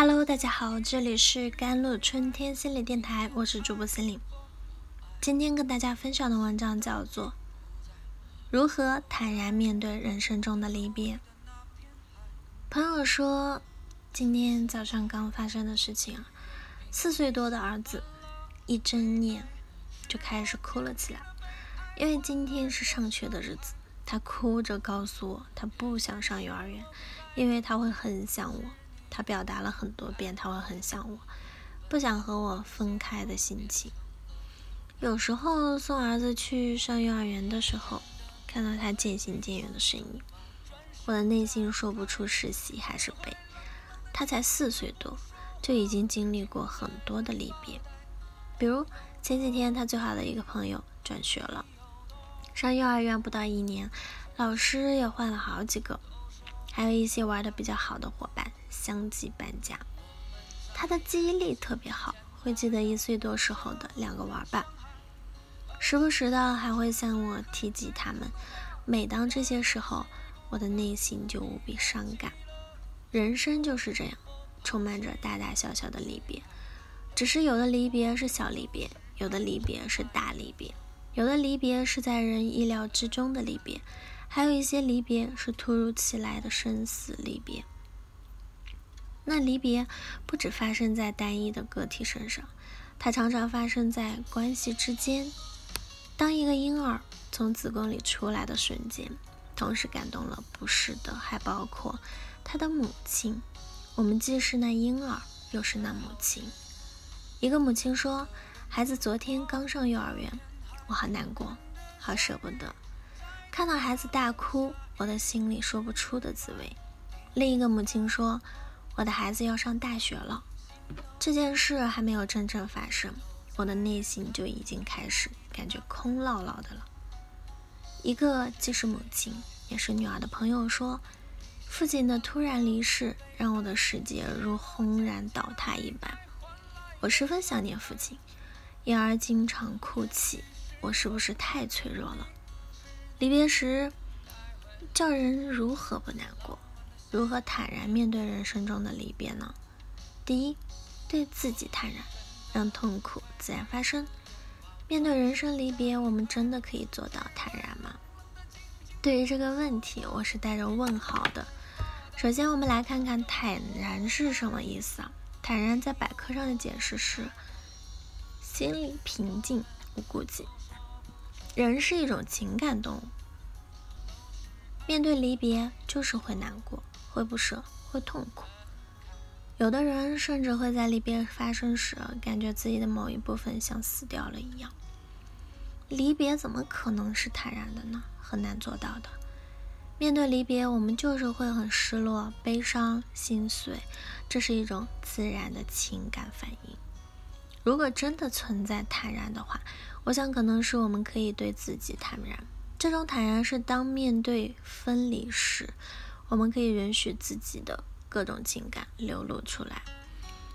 Hello，大家好，这里是甘露春天心理电台，我是主播心灵。今天跟大家分享的文章叫做《如何坦然面对人生中的离别》。朋友说，今天早上刚发生的事情，四岁多的儿子一睁眼就开始哭了起来，因为今天是上学的日子，他哭着告诉我，他不想上幼儿园，因为他会很想我。他表达了很多遍，他会很想我，不想和我分开的心情。有时候送儿子去上幼儿园的时候，看到他渐行渐远的身影，我的内心说不出是喜还是悲。他才四岁多，就已经经历过很多的离别，比如前几天他最好的一个朋友转学了，上幼儿园不到一年，老师也换了好几个。还有一些玩的比较好的伙伴相继搬家，他的记忆力特别好，会记得一岁多时候的两个玩伴，时不时的还会向我提及他们。每当这些时候，我的内心就无比伤感。人生就是这样，充满着大大小小的离别，只是有的离别是小离别，有的离别是大离别，有的离别是在人意料之中的离别。还有一些离别是突如其来的生死离别。那离别不只发生在单一的个体身上，它常常发生在关系之间。当一个婴儿从子宫里出来的瞬间，同时感动了不是的，还包括他的母亲。我们既是那婴儿，又是那母亲。一个母亲说：“孩子昨天刚上幼儿园，我好难过，好舍不得。”看到孩子大哭，我的心里说不出的滋味。另一个母亲说：“我的孩子要上大学了。”这件事还没有真正发生，我的内心就已经开始感觉空落落的了。一个既是母亲也是女儿的朋友说：“父亲的突然离世，让我的世界如轰然倒塌一般。我十分想念父亲，因而经常哭泣。我是不是太脆弱了？”离别时，叫人如何不难过？如何坦然面对人生中的离别呢？第一，对自己坦然，让痛苦自然发生。面对人生离别，我们真的可以做到坦然吗？对于这个问题，我是带着问号的。首先，我们来看看坦然是什么意思啊？坦然在百科上的解释是：心里平静，无顾忌。人是一种情感动物，面对离别就是会难过、会不舍、会痛苦。有的人甚至会在离别发生时，感觉自己的某一部分像死掉了一样。离别怎么可能是坦然的呢？很难做到的。面对离别，我们就是会很失落、悲伤、心碎，这是一种自然的情感反应。如果真的存在坦然的话，我想可能是我们可以对自己坦然。这种坦然是当面对分离时，我们可以允许自己的各种情感流露出来。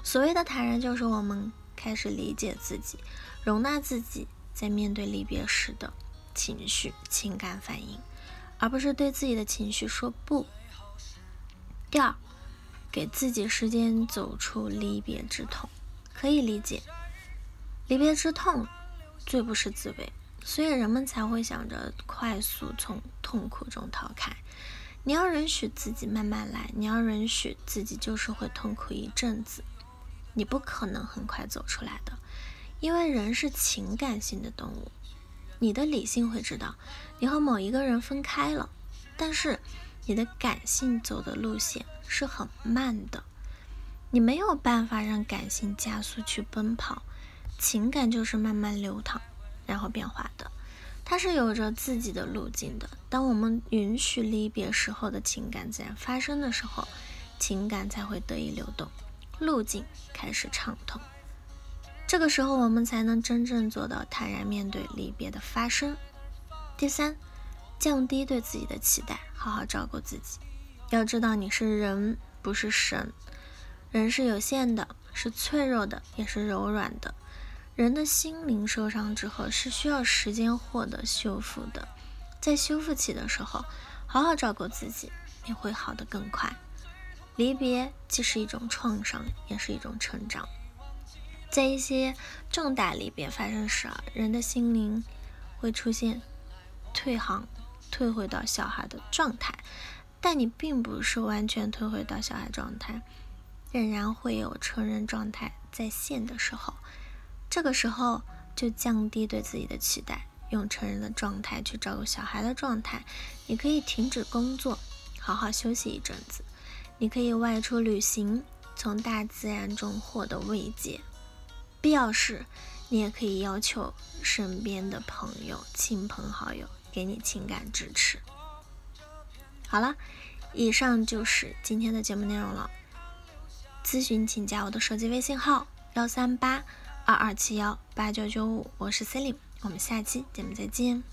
所谓的坦然，就是我们开始理解自己，容纳自己在面对离别时的情绪、情感反应，而不是对自己的情绪说不。第二，给自己时间走出离别之痛。可以理解，离别之痛最不是滋味，所以人们才会想着快速从痛苦中逃开。你要允许自己慢慢来，你要允许自己就是会痛苦一阵子，你不可能很快走出来的，因为人是情感性的动物。你的理性会知道你和某一个人分开了，但是你的感性走的路线是很慢的。你没有办法让感性加速去奔跑，情感就是慢慢流淌，然后变化的，它是有着自己的路径的。当我们允许离别时候的情感自然发生的时候，情感才会得以流动，路径开始畅通。这个时候，我们才能真正做到坦然面对离别的发生。第三，降低对自己的期待，好好照顾自己。要知道，你是人，不是神。人是有限的，是脆弱的，也是柔软的。人的心灵受伤之后是需要时间获得修复的，在修复期的时候，好好照顾自己，你会好得更快。离别既是一种创伤，也是一种成长。在一些重大离别发生时啊，人的心灵会出现退行，退回到小孩的状态。但你并不是完全退回到小孩状态，仍然会有成人状态在线的时候。这个时候就降低对自己的期待，用成人的状态去照顾小孩的状态。你可以停止工作，好好休息一阵子。你可以外出旅行，从大自然中获得慰藉。必要时，你也可以要求身边的朋友、亲朋好友给你情感支持。好了，以上就是今天的节目内容了。咨询请加我的手机微信号：幺三八二二七幺八九九五，我是 Celine，我们下期节目再见。